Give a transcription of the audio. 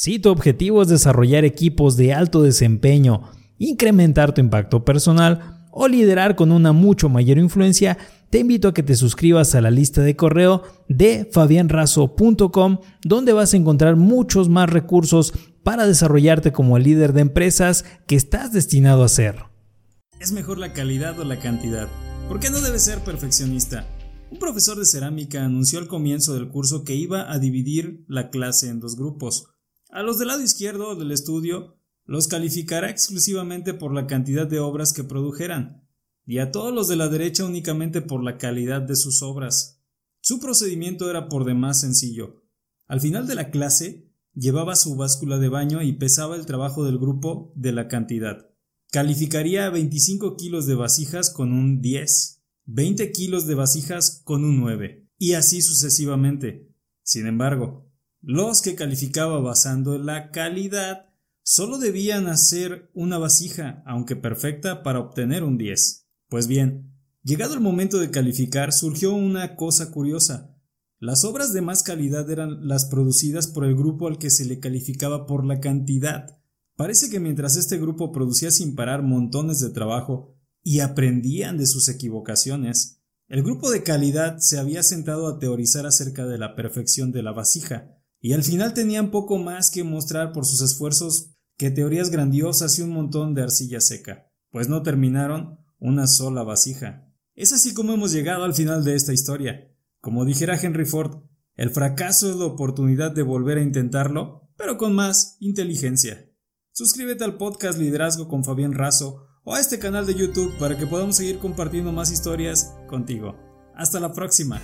Si tu objetivo es desarrollar equipos de alto desempeño, incrementar tu impacto personal o liderar con una mucho mayor influencia, te invito a que te suscribas a la lista de correo de fabianrazo.com, donde vas a encontrar muchos más recursos para desarrollarte como el líder de empresas que estás destinado a ser. ¿Es mejor la calidad o la cantidad? ¿Por qué no debes ser perfeccionista? Un profesor de cerámica anunció al comienzo del curso que iba a dividir la clase en dos grupos. A los del lado izquierdo del estudio los calificará exclusivamente por la cantidad de obras que produjeran, y a todos los de la derecha únicamente por la calidad de sus obras. Su procedimiento era por demás sencillo. Al final de la clase, llevaba su báscula de baño y pesaba el trabajo del grupo de la cantidad. Calificaría 25 kilos de vasijas con un 10, 20 kilos de vasijas con un 9, y así sucesivamente. Sin embargo, los que calificaba basando en la calidad solo debían hacer una vasija, aunque perfecta, para obtener un 10. Pues bien, llegado el momento de calificar, surgió una cosa curiosa. Las obras de más calidad eran las producidas por el grupo al que se le calificaba por la cantidad. Parece que mientras este grupo producía sin parar montones de trabajo y aprendían de sus equivocaciones, el grupo de calidad se había sentado a teorizar acerca de la perfección de la vasija, y al final tenían poco más que mostrar por sus esfuerzos que teorías grandiosas y un montón de arcilla seca, pues no terminaron una sola vasija. Es así como hemos llegado al final de esta historia. Como dijera Henry Ford, el fracaso es la oportunidad de volver a intentarlo, pero con más inteligencia. Suscríbete al podcast Liderazgo con Fabián Razo o a este canal de YouTube para que podamos seguir compartiendo más historias contigo. Hasta la próxima.